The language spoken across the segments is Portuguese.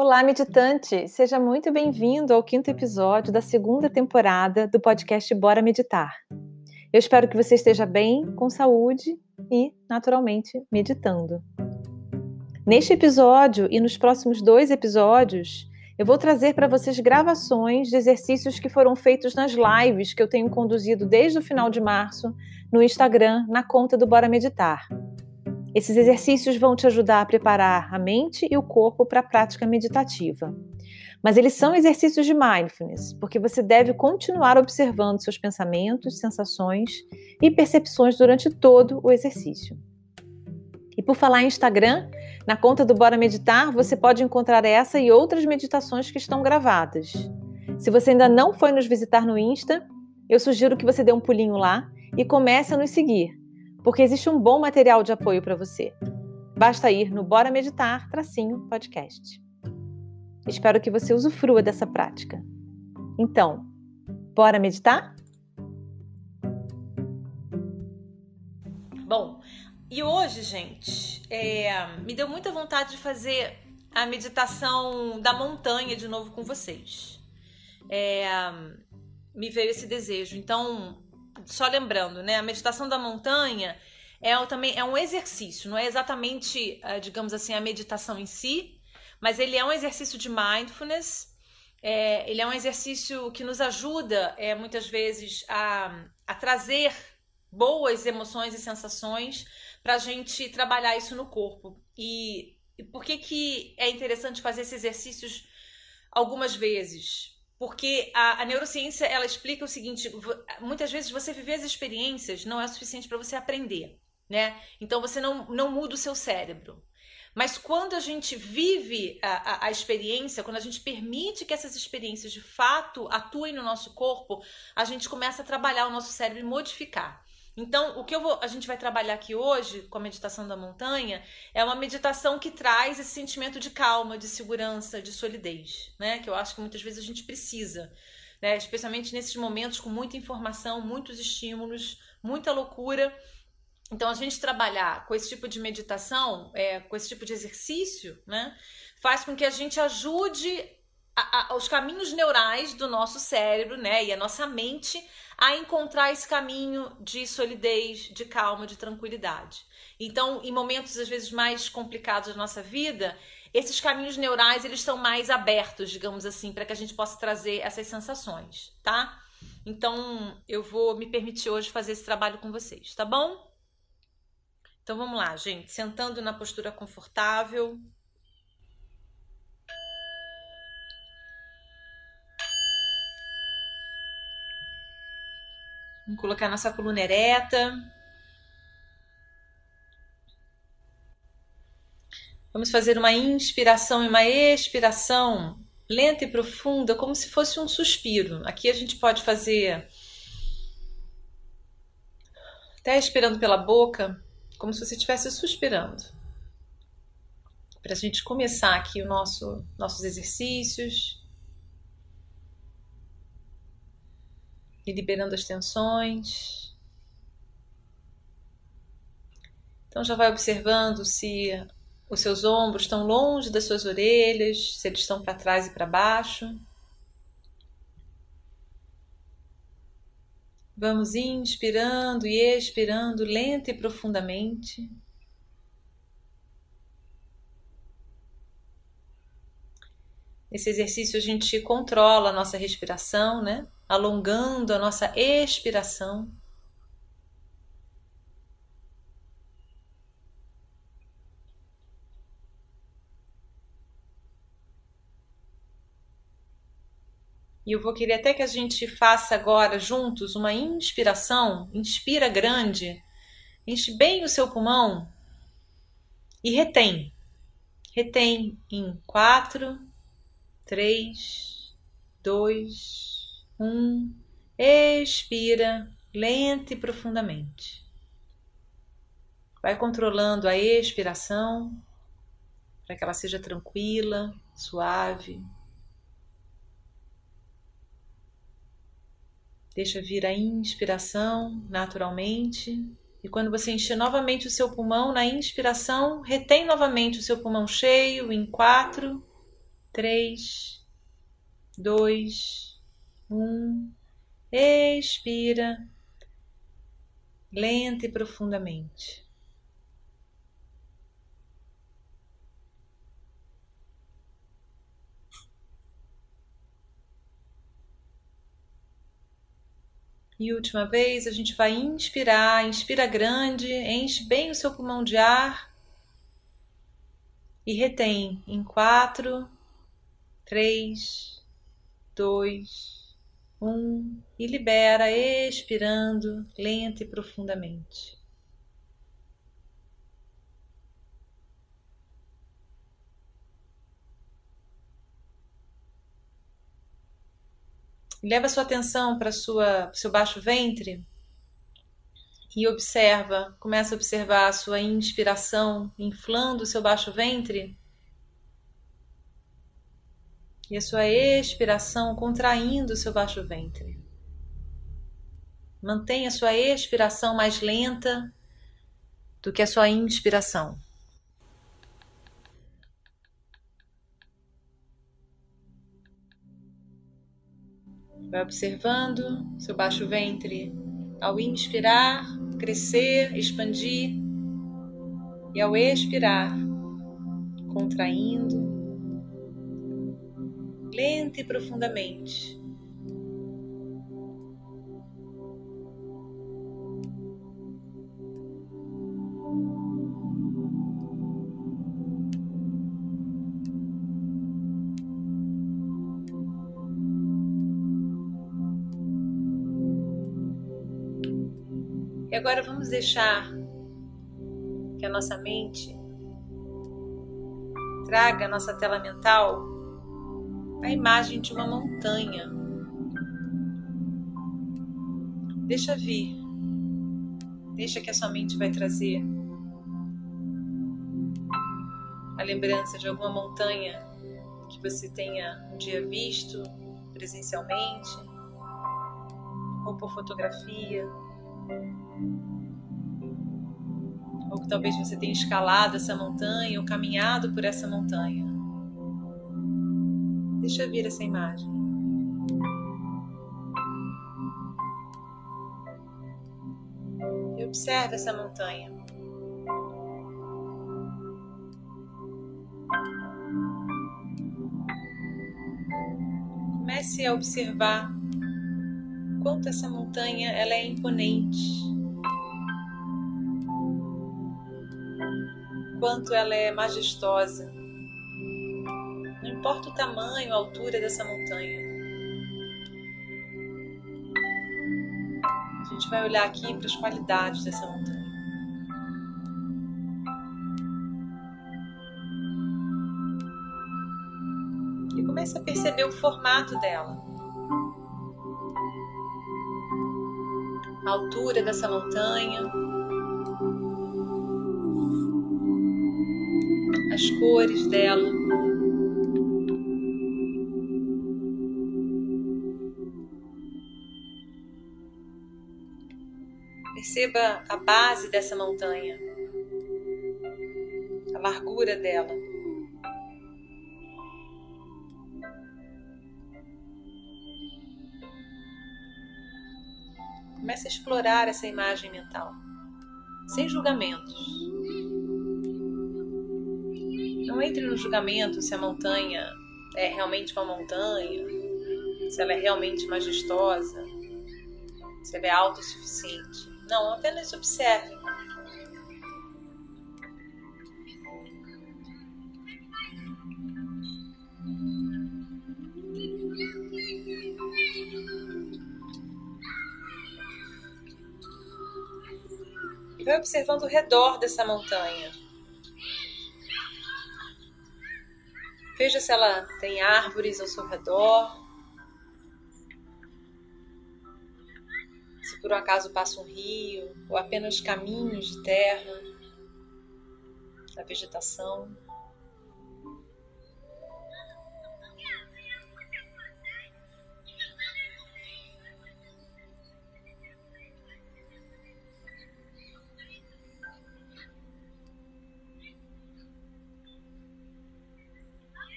Olá, meditante! Seja muito bem-vindo ao quinto episódio da segunda temporada do podcast Bora Meditar. Eu espero que você esteja bem, com saúde e, naturalmente, meditando. Neste episódio e nos próximos dois episódios, eu vou trazer para vocês gravações de exercícios que foram feitos nas lives que eu tenho conduzido desde o final de março no Instagram, na conta do Bora Meditar. Esses exercícios vão te ajudar a preparar a mente e o corpo para a prática meditativa. Mas eles são exercícios de mindfulness, porque você deve continuar observando seus pensamentos, sensações e percepções durante todo o exercício. E por falar em Instagram, na conta do Bora Meditar, você pode encontrar essa e outras meditações que estão gravadas. Se você ainda não foi nos visitar no Insta, eu sugiro que você dê um pulinho lá e comece a nos seguir porque existe um bom material de apoio para você. Basta ir no Bora Meditar tracinho podcast. Espero que você usufrua dessa prática. Então, bora meditar? Bom, e hoje, gente, é, me deu muita vontade de fazer a meditação da montanha de novo com vocês. É, me veio esse desejo. Então, só lembrando, né? A meditação da montanha é também é um exercício, não é exatamente, eh, digamos assim, a meditação em si, mas ele é um exercício de mindfulness. É, ele é um exercício que nos ajuda é, muitas vezes a, a trazer boas emoções e sensações para a gente trabalhar isso no corpo. E, e por que, que é interessante fazer esses exercícios algumas vezes? Porque a, a, neurociência ela explica o seguinte: muitas vezes você viver as experiências não é suficiente para você aprender, né? Então você não, não muda o seu cérebro. Mas quando a gente vive a, a, a experiência, quando a gente permite que essas experiências de fato atuem no nosso corpo, a gente começa a trabalhar o nosso cérebro e modificar. Então, o que vou, a gente vai trabalhar aqui hoje com a meditação da montanha é uma meditação que traz esse sentimento de calma, de segurança, de solidez, né? Que eu acho que muitas vezes a gente precisa, né? Especialmente nesses momentos com muita informação, muitos estímulos, muita loucura. Então, a gente trabalhar com esse tipo de meditação, é, com esse tipo de exercício, né? Faz com que a gente ajude a, a, os caminhos neurais do nosso cérebro, né? E a nossa mente a encontrar esse caminho de solidez, de calma, de tranquilidade. Então, em momentos às vezes mais complicados da nossa vida, esses caminhos neurais eles estão mais abertos, digamos assim, para que a gente possa trazer essas sensações, tá? Então, eu vou me permitir hoje fazer esse trabalho com vocês, tá bom? Então vamos lá, gente, sentando na postura confortável, Vamos colocar nossa coluna ereta. Vamos fazer uma inspiração e uma expiração lenta e profunda, como se fosse um suspiro. Aqui a gente pode fazer até expirando pela boca, como se você estivesse suspirando. Para a gente começar aqui o nosso nossos exercícios. E liberando as tensões. Então já vai observando se os seus ombros estão longe das suas orelhas, se eles estão para trás e para baixo. Vamos inspirando e expirando lenta e profundamente. Nesse exercício a gente controla a nossa respiração, né? Alongando a nossa expiração. E eu vou querer até que a gente faça agora juntos uma inspiração. Inspira grande, enche bem o seu pulmão e retém. Retém em quatro, três, dois, um, expira lenta e profundamente. Vai controlando a expiração para que ela seja tranquila, suave. Deixa vir a inspiração naturalmente. E quando você encher novamente o seu pulmão na inspiração, retém novamente o seu pulmão cheio em quatro, três, dois, um. Expira lenta e profundamente. E última vez, a gente vai inspirar, inspira grande, enche bem o seu pulmão de ar e retém em quatro, três, dois, um e libera, expirando lenta e profundamente. Leva sua atenção para sua seu baixo ventre e observa, começa a observar a sua inspiração inflando o seu baixo ventre e a sua expiração contraindo o seu baixo ventre. Mantenha a sua expiração mais lenta do que a sua inspiração. Vai observando seu baixo ventre ao inspirar, crescer, expandir, e ao expirar, contraindo, lenta e profundamente. agora vamos deixar que a nossa mente traga à nossa tela mental a imagem de uma montanha. Deixa vir. Deixa que a sua mente vai trazer a lembrança de alguma montanha que você tenha um dia visto presencialmente ou por fotografia ou que talvez você tenha escalado essa montanha ou caminhado por essa montanha. Deixa vir essa imagem. E observe essa montanha. Comece a observar quanto essa montanha ela é imponente, quanto ela é majestosa. Importa o tamanho, a altura dessa montanha. A gente vai olhar aqui para as qualidades dessa montanha. E comece a perceber o formato dela. a altura dessa montanha, as cores dela. Perceba a base dessa montanha, a largura dela. Comece a explorar essa imagem mental, sem julgamentos. Não entre no julgamento se a montanha é realmente uma montanha, se ela é realmente majestosa, se ela é autossuficiente. Não, apenas observe. vai observando o redor dessa montanha. Veja se ela tem árvores ao seu redor. Por um acaso passa um rio ou apenas caminhos de terra, da vegetação.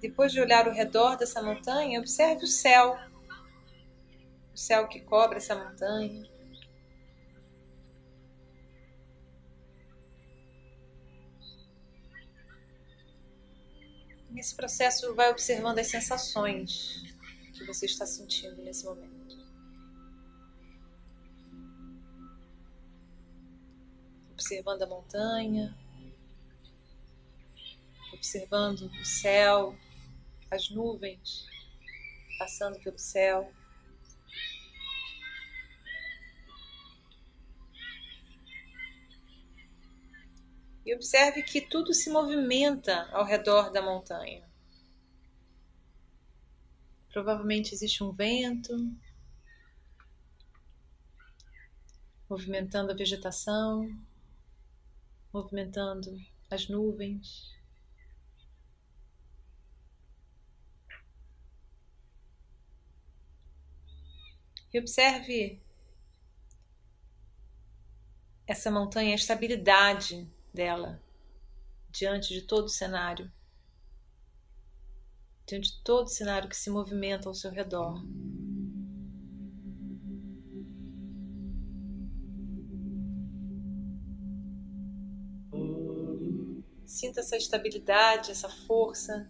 depois de olhar ao redor dessa montanha, observe o céu. O céu que cobre essa montanha. Nesse processo, vai observando as sensações que você está sentindo nesse momento. Observando a montanha, observando o céu, as nuvens passando pelo céu. E observe que tudo se movimenta ao redor da montanha. Provavelmente existe um vento movimentando a vegetação, movimentando as nuvens. E observe essa montanha, a estabilidade dela diante de todo o cenário, diante de todo o cenário que se movimenta ao seu redor. Sinta essa estabilidade, essa força.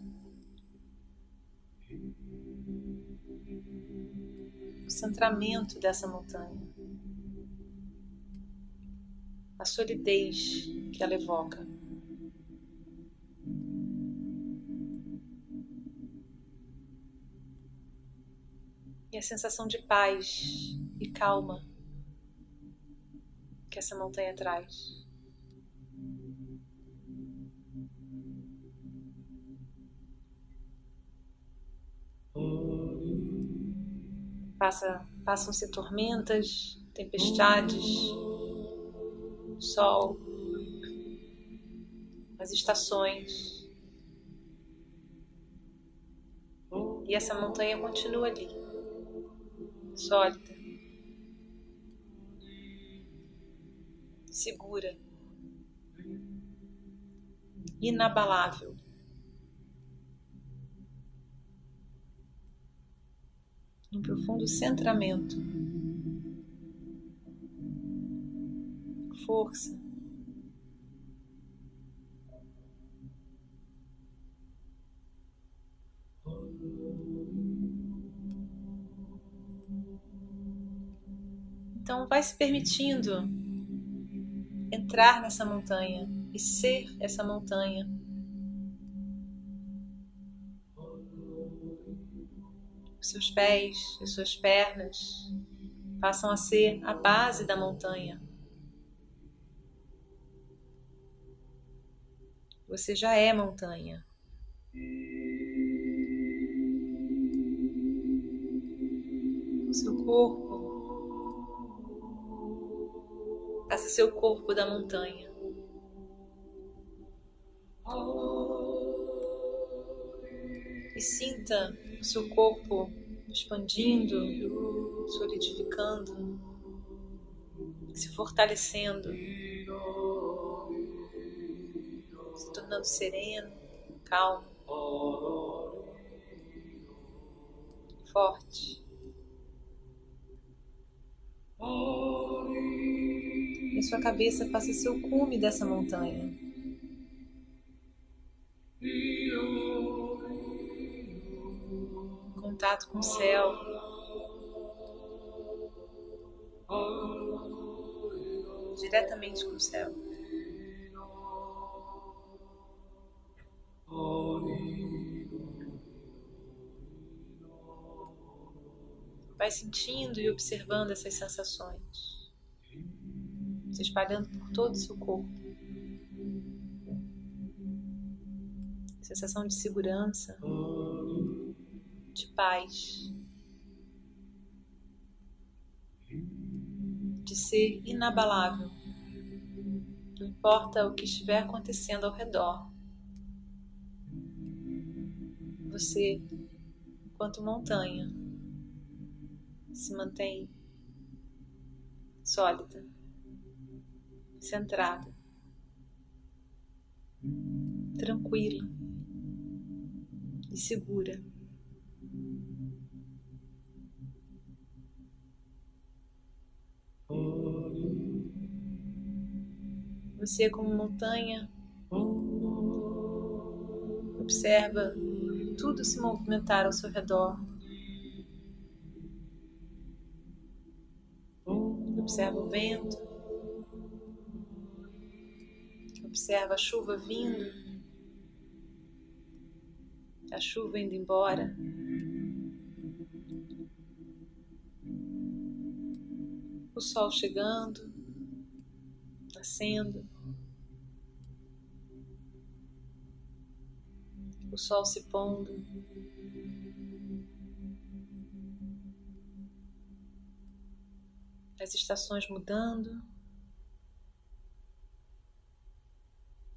Centramento dessa montanha, a solidez que ela evoca. E a sensação de paz e calma que essa montanha traz. Passa, passam-se tormentas, tempestades, sol, as estações. E essa montanha continua ali, sólida, segura, inabalável. um profundo centramento, força. Então, vai se permitindo entrar nessa montanha e ser essa montanha seus pés e suas pernas passam a ser a base da montanha. Você já é montanha. O seu corpo passa a ser o corpo da montanha. E sinta o seu corpo expandindo, solidificando, se fortalecendo, se tornando sereno, calmo, forte. E sua cabeça passa a ser o cume dessa montanha. contato com o céu. Diretamente com o céu. Vai sentindo e observando essas sensações, se espalhando por todo o seu corpo. Sensação de segurança de paz, de ser inabalável. Não importa o que estiver acontecendo ao redor, você, enquanto montanha, se mantém sólida, centrada, tranquila e segura. Você, como montanha, observa tudo se movimentar ao seu redor. Observa o vento. Observa a chuva vindo. A chuva indo embora. O sol chegando, nascendo. O sol se pondo. As estações mudando,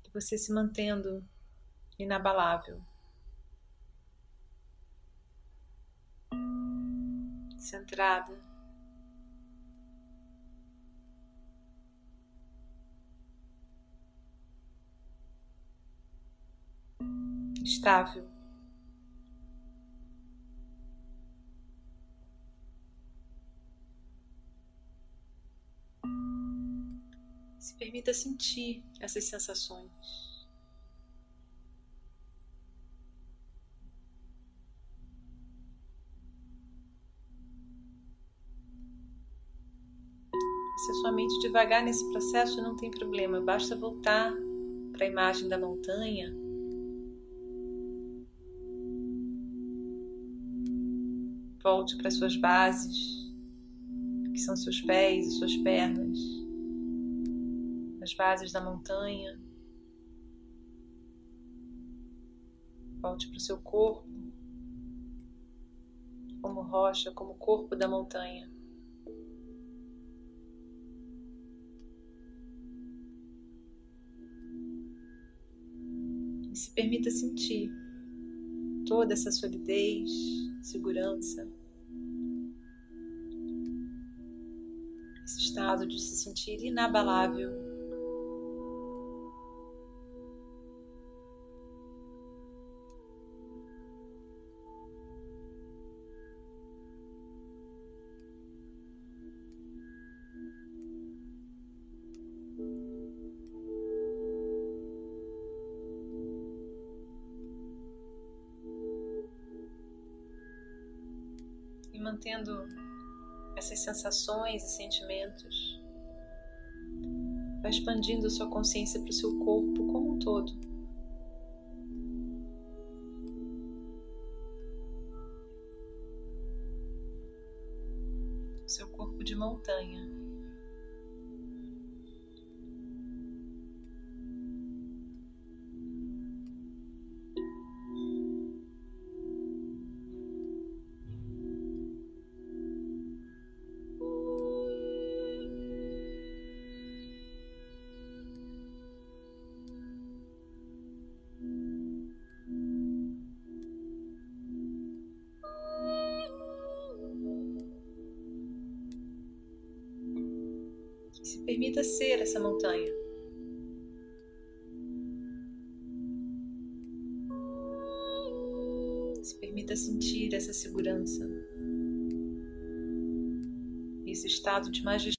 e você se mantendo inabalável, centrada. Estável. Se permita sentir essas sensações. Se a sua mente devagar nesse processo, não tem problema, basta voltar para a imagem da montanha. Volte para suas bases, que são seus pés e suas pernas as bases da montanha. Volte para o seu corpo, como rocha, como corpo da montanha. E se permita sentir toda essa solidez, segurança, esse estado de se sentir inabalável. Mantendo essas sensações e sentimentos. Vai expandindo sua consciência para o seu corpo como um todo. Seu corpo de montanha. Permita ser essa montanha. Se permita sentir essa segurança, esse estado de majesté.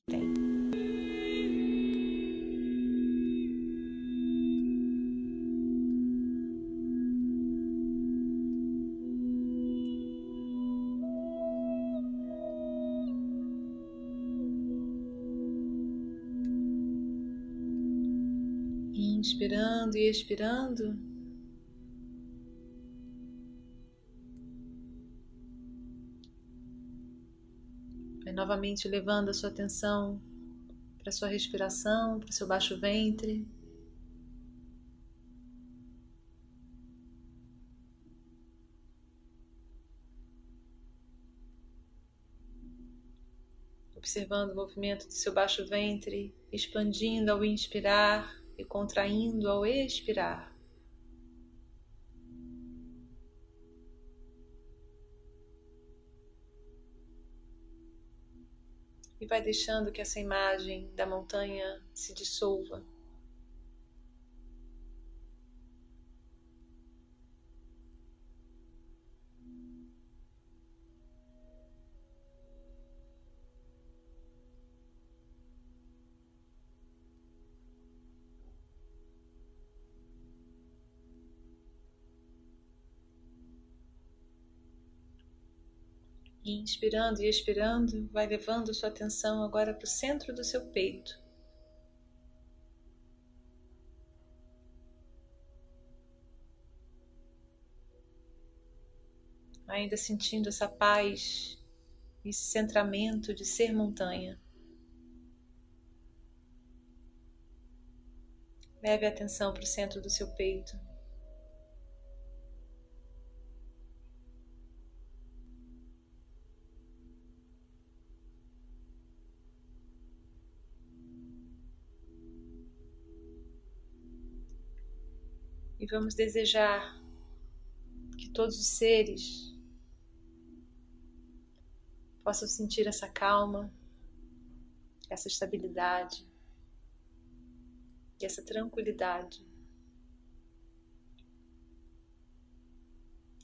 Inspirando e expirando. Vai novamente levando a sua atenção para a sua respiração, para o seu baixo ventre. Observando o movimento do seu baixo ventre, expandindo ao inspirar e contraindo ao expirar. E vai deixando que essa imagem da montanha se dissolva. Inspirando e expirando, vai levando sua atenção agora para o centro do seu peito. Ainda sentindo essa paz, esse centramento de ser montanha. Leve a atenção para o centro do seu peito. E vamos desejar que todos os seres possam sentir essa calma, essa estabilidade e essa tranquilidade.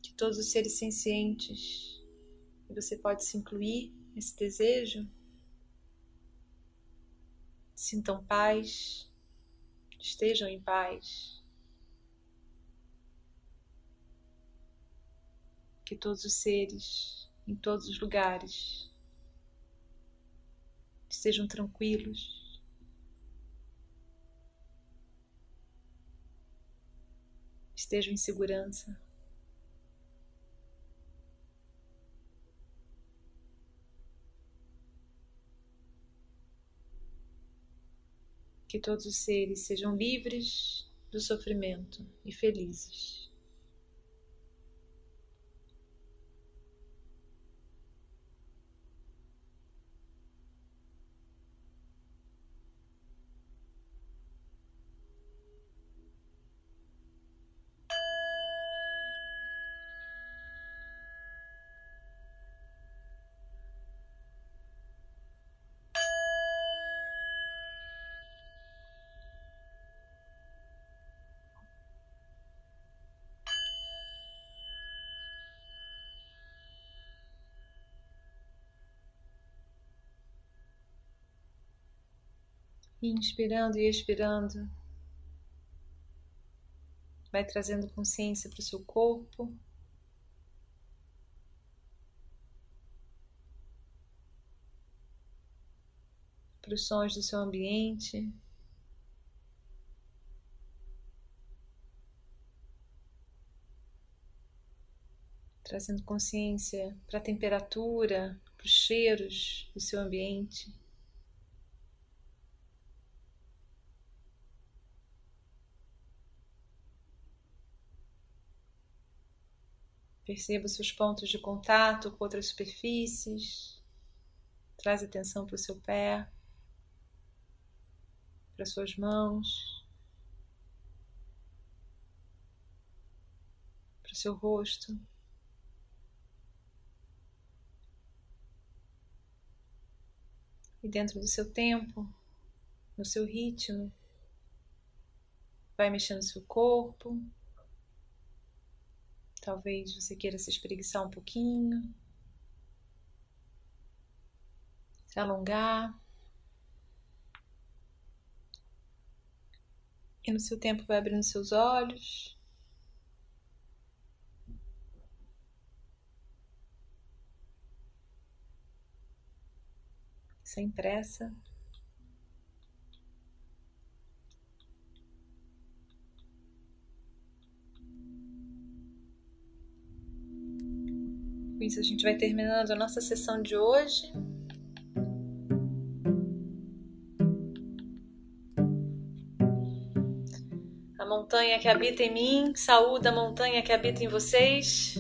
Que todos os seres sencientes, e você pode se incluir nesse desejo, sintam paz, estejam em paz. Que todos os seres, em todos os lugares, estejam tranquilos. Estejam em segurança. Que todos os seres sejam livres do sofrimento e felizes. Inspirando e expirando, vai trazendo consciência para o seu corpo. Para os sons do seu ambiente. Trazendo consciência para a temperatura, para os cheiros do seu ambiente. Perceba os seus pontos de contato com outras superfícies. Traz atenção para o seu pé, para suas mãos, para o seu rosto. E dentro do seu tempo, no seu ritmo, vai mexendo seu corpo, Talvez você queira se espreguiçar um pouquinho, se alongar. E no seu tempo vai abrindo seus olhos. Sem pressa. Com isso, a gente vai terminando a nossa sessão de hoje. A montanha que habita em mim, saúde a montanha que habita em vocês.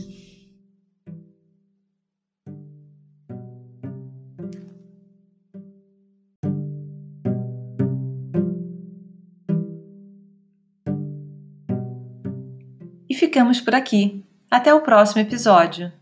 E ficamos por aqui. Até o próximo episódio.